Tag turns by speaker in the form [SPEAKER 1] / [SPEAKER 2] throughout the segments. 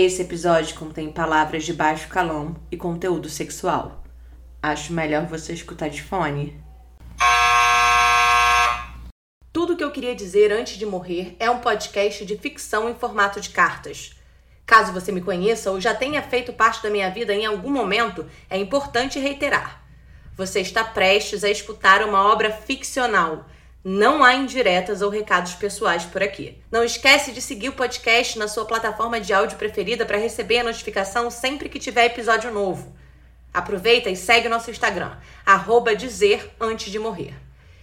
[SPEAKER 1] Esse episódio contém palavras de baixo calão e conteúdo sexual. Acho melhor você escutar de fone. Tudo o que eu queria dizer antes de morrer é um podcast de ficção em formato de cartas. Caso você me conheça ou já tenha feito parte da minha vida em algum momento, é importante reiterar. Você está prestes a escutar uma obra ficcional. Não há indiretas ou recados pessoais por aqui. Não esquece de seguir o podcast na sua plataforma de áudio preferida para receber a notificação sempre que tiver episódio novo. Aproveita e segue nosso Instagram, arroba dizer antes de morrer.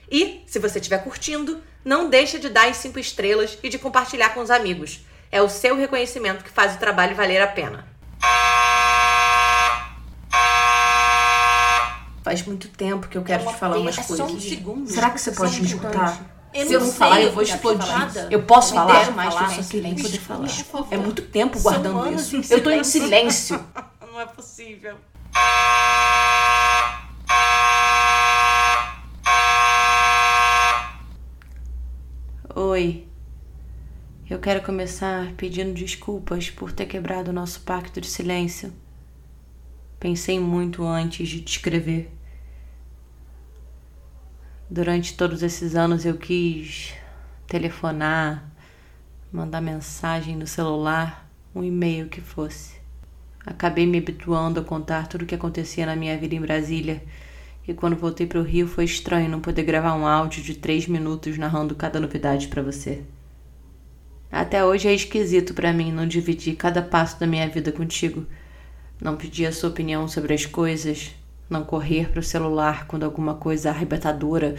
[SPEAKER 1] E, se você estiver curtindo, não deixa de dar as 5 estrelas e de compartilhar com os amigos. É o seu reconhecimento que faz o trabalho valer a pena. Faz muito tempo que eu quero
[SPEAKER 2] É
[SPEAKER 1] te falar umas
[SPEAKER 2] é
[SPEAKER 1] coisas.
[SPEAKER 2] só um segundo.
[SPEAKER 1] Será que você
[SPEAKER 2] É
[SPEAKER 1] pode me escutar?
[SPEAKER 2] Eu
[SPEAKER 1] Se eu
[SPEAKER 2] não
[SPEAKER 1] não falar,
[SPEAKER 2] sei
[SPEAKER 1] eu vou
[SPEAKER 2] é
[SPEAKER 1] explodir. Eu posso falar?
[SPEAKER 2] mais
[SPEAKER 1] falar, só que nem poder falar. É muito tempo guardando isso. Eu tô em
[SPEAKER 2] silêncio.
[SPEAKER 1] silêncio.
[SPEAKER 2] Não é possível.
[SPEAKER 1] Oi. Eu quero começar pedindo desculpas por ter quebrado o nosso pacto de silêncio. Pensei muito antes de te escrever. Durante todos esses anos eu quis telefonar, mandar mensagem no celular, um e-mail que fosse. Acabei me habituando a contar tudo o que acontecia na minha vida em Brasília. E quando voltei para o Rio foi estranho não poder gravar um áudio de três minutos narrando cada novidade para você. Até hoje é esquisito para mim não dividir cada passo da minha vida contigo, não pedir a sua opinião sobre as coisas, não correr para o celular quando alguma coisa arrebatadora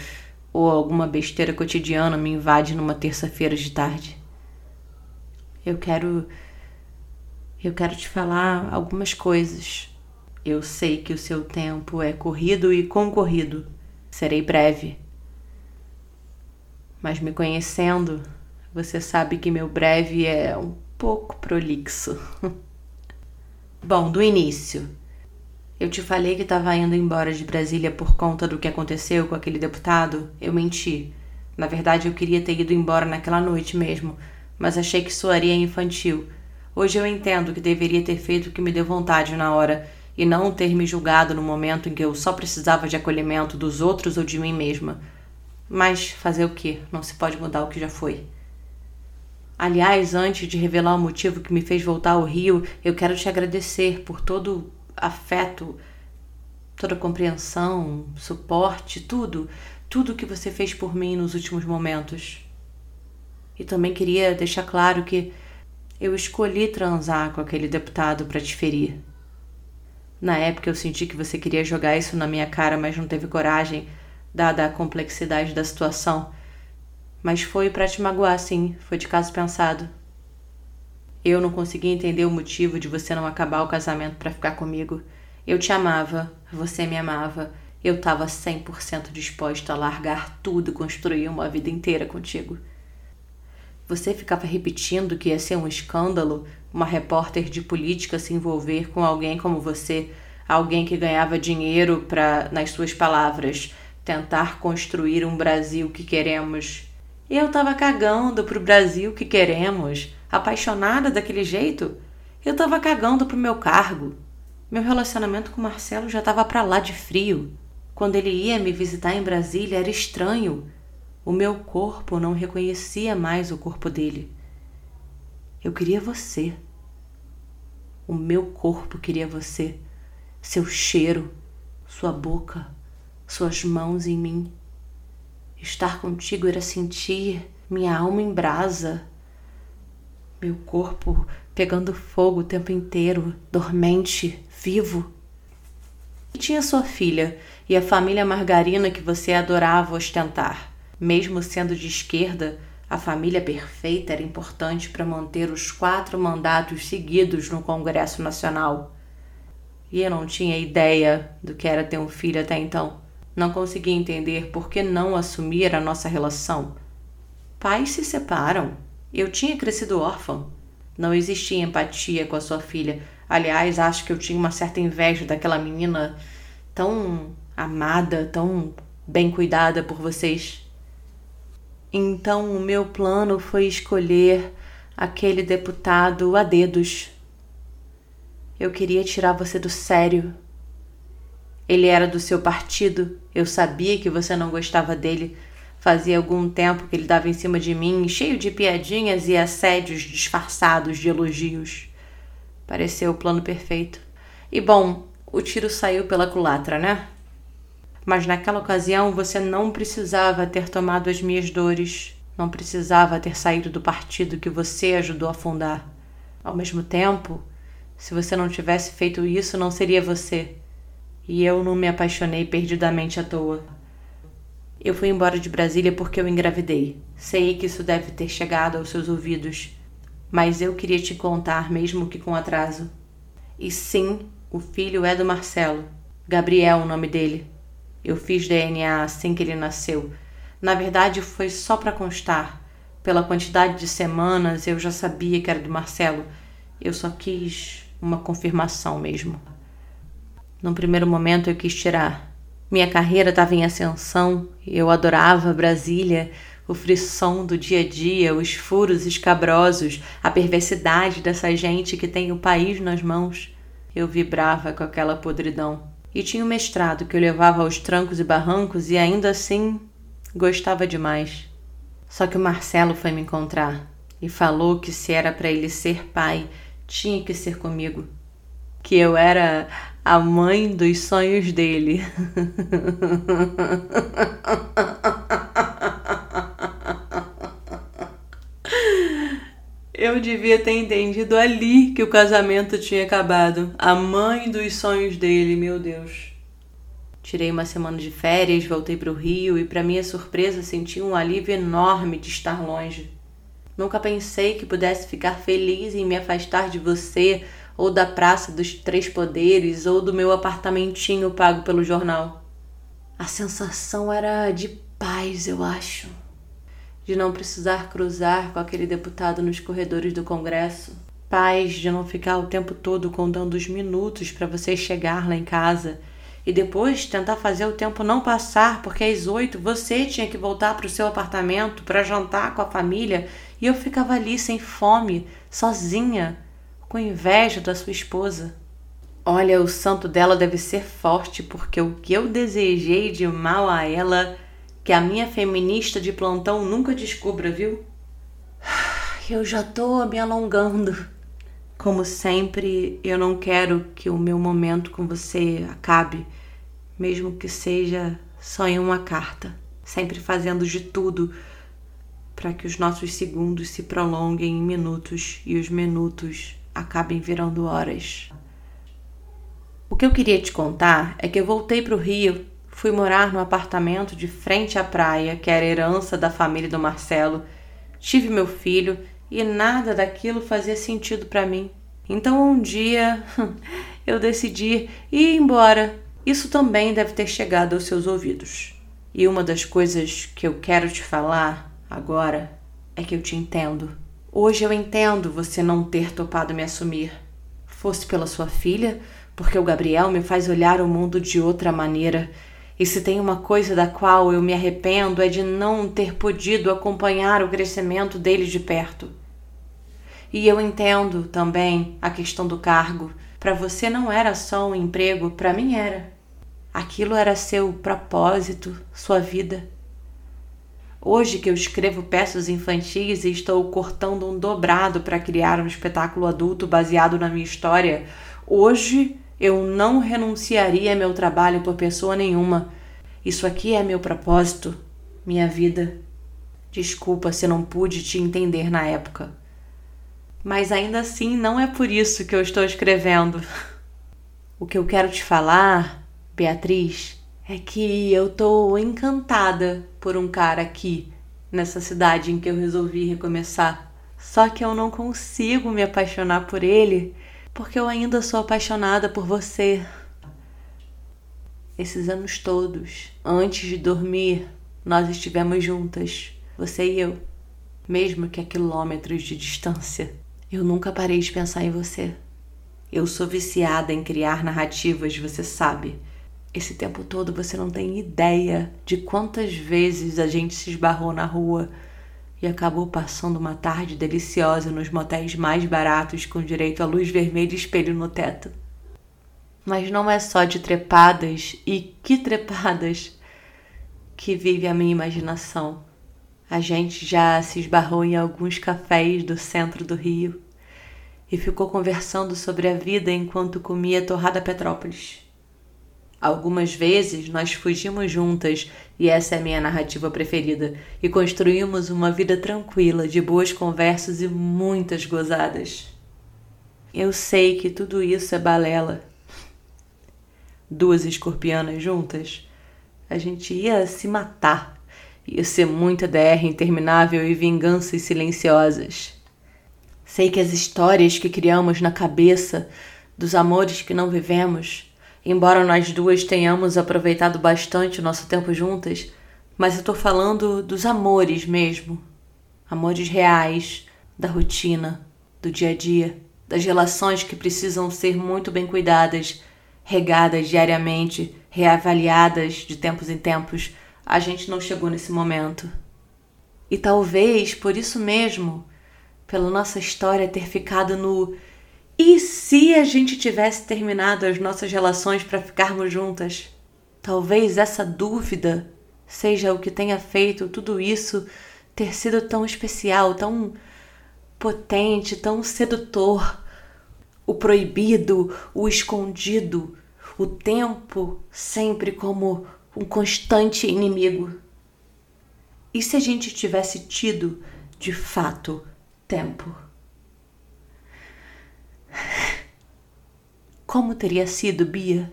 [SPEAKER 1] ou alguma besteira cotidiana me invade numa terça-feira de tarde. Eu quero eu quero te falar algumas coisas. Eu sei que o seu tempo é corrido e concorrido. Serei breve. Mas me conhecendo, você sabe que meu breve é um pouco prolixo. Bom, do início. Eu te falei que estava indo embora de Brasília por conta do que aconteceu com aquele deputado. Eu menti. Na verdade, eu queria ter ido embora naquela noite mesmo, mas achei que soaria infantil. Hoje eu entendo que deveria ter feito o que me deu vontade na hora e não ter me julgado no momento em que eu só precisava de acolhimento dos outros ou de mim mesma. Mas fazer o quê? Não se pode mudar o que já foi. Aliás, antes de revelar o motivo que me fez voltar ao Rio, eu quero te agradecer por todo afeto, toda compreensão, suporte, tudo, tudo que você fez por mim nos últimos momentos. E também queria deixar claro que eu escolhi transar com aquele deputado para te ferir. Na época eu senti que você queria jogar isso na minha cara, mas não teve coragem, dada a complexidade da situação. Mas foi para te magoar, sim, foi de caso pensado. Eu não consegui entender o motivo de você não acabar o casamento para ficar comigo. Eu te amava, você me amava. Eu estava 100% disposta a largar tudo e construir uma vida inteira contigo. Você ficava repetindo que ia ser um escândalo uma repórter de política se envolver com alguém como você, alguém que ganhava dinheiro para, nas suas palavras, tentar construir um Brasil que queremos. Eu tava cagando pro Brasil que queremos, apaixonada daquele jeito. Eu tava cagando pro meu cargo. Meu relacionamento com Marcelo já tava pra lá de frio. Quando ele ia me visitar em Brasília era estranho. O meu corpo não reconhecia mais o corpo dele. Eu queria você. O meu corpo queria você. Seu cheiro, sua boca, suas mãos em mim. Estar contigo era sentir minha alma em brasa, meu corpo pegando fogo o tempo inteiro, dormente, vivo. E tinha sua filha e a família margarina que você adorava ostentar. Mesmo sendo de esquerda, a família perfeita era importante para manter os quatro mandatos seguidos no Congresso Nacional. E eu não tinha ideia do que era ter um filho até então. Não conseguia entender por que não assumir a nossa relação. Pais se separam. Eu tinha crescido órfão. Não existia empatia com a sua filha. Aliás, acho que eu tinha uma certa inveja daquela menina tão amada, tão bem cuidada por vocês. Então, o meu plano foi escolher aquele deputado a dedos. Eu queria tirar você do sério. Ele era do seu partido, eu sabia que você não gostava dele. Fazia algum tempo que ele dava em cima de mim, cheio de piadinhas e assédios disfarçados de elogios. Pareceu o plano perfeito. E bom, o tiro saiu pela culatra, né? Mas naquela ocasião você não precisava ter tomado as minhas dores, não precisava ter saído do partido que você ajudou a fundar. Ao mesmo tempo, se você não tivesse feito isso, não seria você. E eu não me apaixonei perdidamente à toa. Eu fui embora de Brasília porque eu engravidei. Sei que isso deve ter chegado aos seus ouvidos, mas eu queria te contar, mesmo que com atraso. E sim, o filho é do Marcelo. Gabriel, o nome dele. Eu fiz DNA assim que ele nasceu. Na verdade, foi só para constar. Pela quantidade de semanas, eu já sabia que era do Marcelo. Eu só quis uma confirmação mesmo. Num primeiro momento, eu quis tirar. Minha carreira estava em ascensão, eu adorava Brasília, o frisson do dia a dia, os furos escabrosos, a perversidade dessa gente que tem o país nas mãos. Eu vibrava com aquela podridão. E tinha o mestrado que eu levava aos trancos e barrancos e ainda assim gostava demais. Só que o Marcelo foi me encontrar e falou que se era para ele ser pai, tinha que ser comigo. Que eu era a mãe dos sonhos dele. Eu devia ter entendido ali que o casamento tinha acabado. A mãe dos sonhos dele, meu Deus. Tirei uma semana de férias, voltei para o Rio e, para minha surpresa, senti um alívio enorme de estar longe. Nunca pensei que pudesse ficar feliz em me afastar de você, ou da Praça dos Três Poderes, ou do meu apartamentinho pago pelo jornal. A sensação era de paz, eu acho. De não precisar cruzar com aquele deputado nos corredores do Congresso. Paz de não ficar o tempo todo contando os minutos para você chegar lá em casa e depois tentar fazer o tempo não passar, porque às oito você tinha que voltar para o seu apartamento para jantar com a família e eu ficava ali sem fome, sozinha, com inveja da sua esposa. Olha, o santo dela deve ser forte, porque o que eu desejei de mal a ela, que a minha feminista de plantão nunca descubra, viu? Eu já tô me alongando. Como sempre, eu não quero que o meu momento com você acabe, mesmo que seja só em uma carta, sempre fazendo de tudo para que os nossos segundos se prolonguem em minutos e os minutos acabem virando horas. O que eu queria te contar é que eu voltei para o Rio, fui morar no apartamento de frente à praia, que era herança da família do Marcelo, tive meu filho e nada daquilo fazia sentido para mim. Então um dia eu decidi ir embora. Isso também deve ter chegado aos seus ouvidos. E uma das coisas que eu quero te falar agora é que eu te entendo. Hoje eu entendo você não ter topado me assumir. Fosse pela sua filha, porque o Gabriel me faz olhar o mundo de outra maneira. E se tem uma coisa da qual eu me arrependo é de não ter podido acompanhar o crescimento dele de perto. E eu entendo também a questão do cargo. Para você não era só um emprego, para mim era. Aquilo era seu propósito, sua vida. Hoje que eu escrevo peças infantis e estou cortando um dobrado para criar um espetáculo adulto baseado na minha história, hoje eu não renunciaria meu trabalho por pessoa nenhuma. Isso aqui é meu propósito, minha vida. Desculpa se não pude te entender na época. Mas ainda assim não é por isso que eu estou escrevendo. O que eu quero te falar, Beatriz, é que eu tô encantada por um cara aqui nessa cidade em que eu resolvi recomeçar. Só que eu não consigo me apaixonar por ele porque eu ainda sou apaixonada por você. Esses anos todos, antes de dormir, nós estivemos juntas, você e eu, mesmo que a quilômetros de distância. Eu nunca parei de pensar em você. Eu sou viciada em criar narrativas, você sabe. Esse tempo todo você não tem ideia de quantas vezes a gente se esbarrou na rua, e acabou passando uma tarde deliciosa nos motéis mais baratos com direito a luz vermelha e espelho no teto. Mas não é só de trepadas, e que trepadas, que vive a minha imaginação. A gente já se esbarrou em alguns cafés do centro do Rio e ficou conversando sobre a vida enquanto comia torrada Petrópolis. Algumas vezes nós fugimos juntas, e essa é a minha narrativa preferida, e construímos uma vida tranquila, de boas conversas e muitas gozadas. Eu sei que tudo isso é balela. Duas escorpianas juntas, a gente ia se matar. Ia ser muita DR interminável e vinganças silenciosas. Sei que as histórias que criamos na cabeça, dos amores que não vivemos, embora nós duas tenhamos aproveitado bastante o nosso tempo juntas, mas eu tô falando dos amores mesmo. Amores reais, da rotina, do dia a dia, das relações que precisam ser muito bem cuidadas, regadas diariamente, reavaliadas de tempos em tempos. A gente não chegou nesse momento. E talvez por isso mesmo, pela nossa história ter ficado no e se a gente tivesse terminado as nossas relações para ficarmos juntas? Talvez essa dúvida seja o que tenha feito tudo isso ter sido tão especial, tão potente, tão sedutor. O proibido, o escondido, o tempo sempre como um constante inimigo. E se a gente tivesse tido, de fato, tempo? Como teria sido, Bia?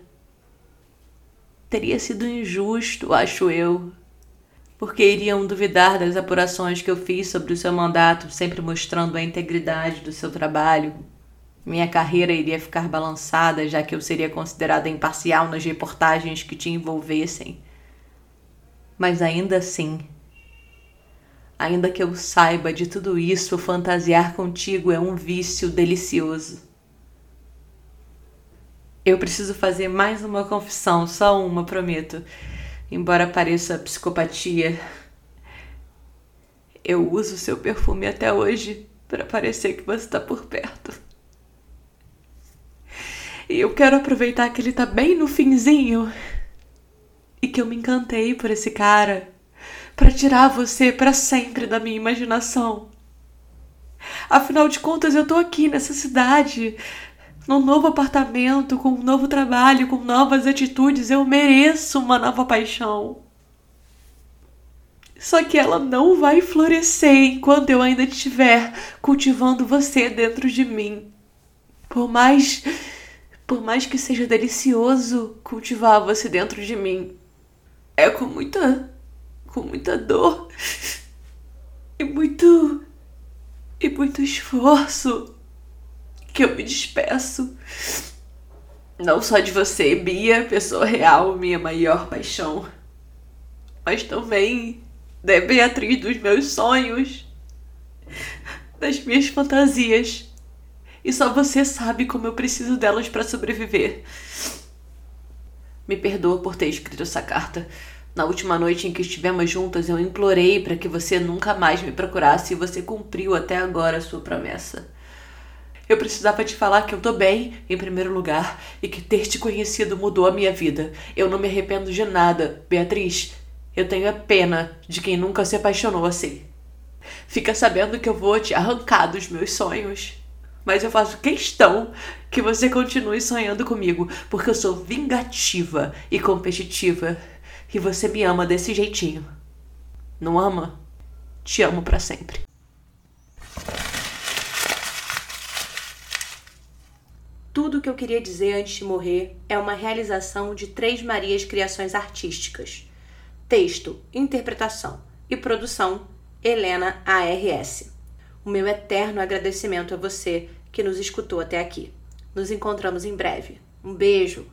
[SPEAKER 1] Teria sido injusto, acho eu, porque iriam duvidar das apurações que eu fiz sobre o seu mandato, sempre mostrando a integridade do seu trabalho. Minha carreira iria ficar balançada, já que eu seria considerada imparcial nas reportagens que te envolvessem. Mas ainda assim, ainda que eu saiba de tudo isso, fantasiar contigo é um vício delicioso. Eu preciso fazer mais uma confissão, só uma, prometo. Embora pareça psicopatia, eu uso seu perfume até hoje para parecer que você está por perto. E eu quero aproveitar que ele tá bem no finzinho e que eu me encantei por esse cara para tirar você para sempre da minha imaginação. Afinal de contas, eu tô aqui nessa cidade, num novo apartamento, com um novo trabalho, com novas atitudes, eu mereço uma nova paixão. Só que ela não vai florescer enquanto eu ainda estiver cultivando você dentro de mim. Por mais por mais que seja delicioso cultivar você dentro de mim, é com muita com muita dor e muito e muito esforço que eu me despeço. Não só de você, Bia, pessoa real, minha maior paixão, mas também da Beatriz dos meus sonhos, das minhas fantasias. E só você sabe como eu preciso delas para sobreviver. Me perdoa por ter escrito essa carta. Na última noite em que estivemos juntas, eu implorei para que você nunca mais me procurasse e você cumpriu até agora a sua promessa. Eu precisava te falar que eu tô bem, em primeiro lugar, e que ter te conhecido mudou a minha vida. Eu não me arrependo de nada, Beatriz. Eu tenho a pena de quem nunca se apaixonou assim. Fica sabendo que eu vou te arrancar dos meus sonhos. Mas eu faço questão que você continue sonhando comigo, porque eu sou vingativa e competitiva. E você me ama desse jeitinho. Não ama? Te amo para sempre. Tudo o que eu queria dizer antes de morrer é uma realização de Três Marias Criações Artísticas. Texto, interpretação e produção, Helena ARS. O meu eterno agradecimento a você que nos escutou até aqui. Nos encontramos em breve. Um beijo!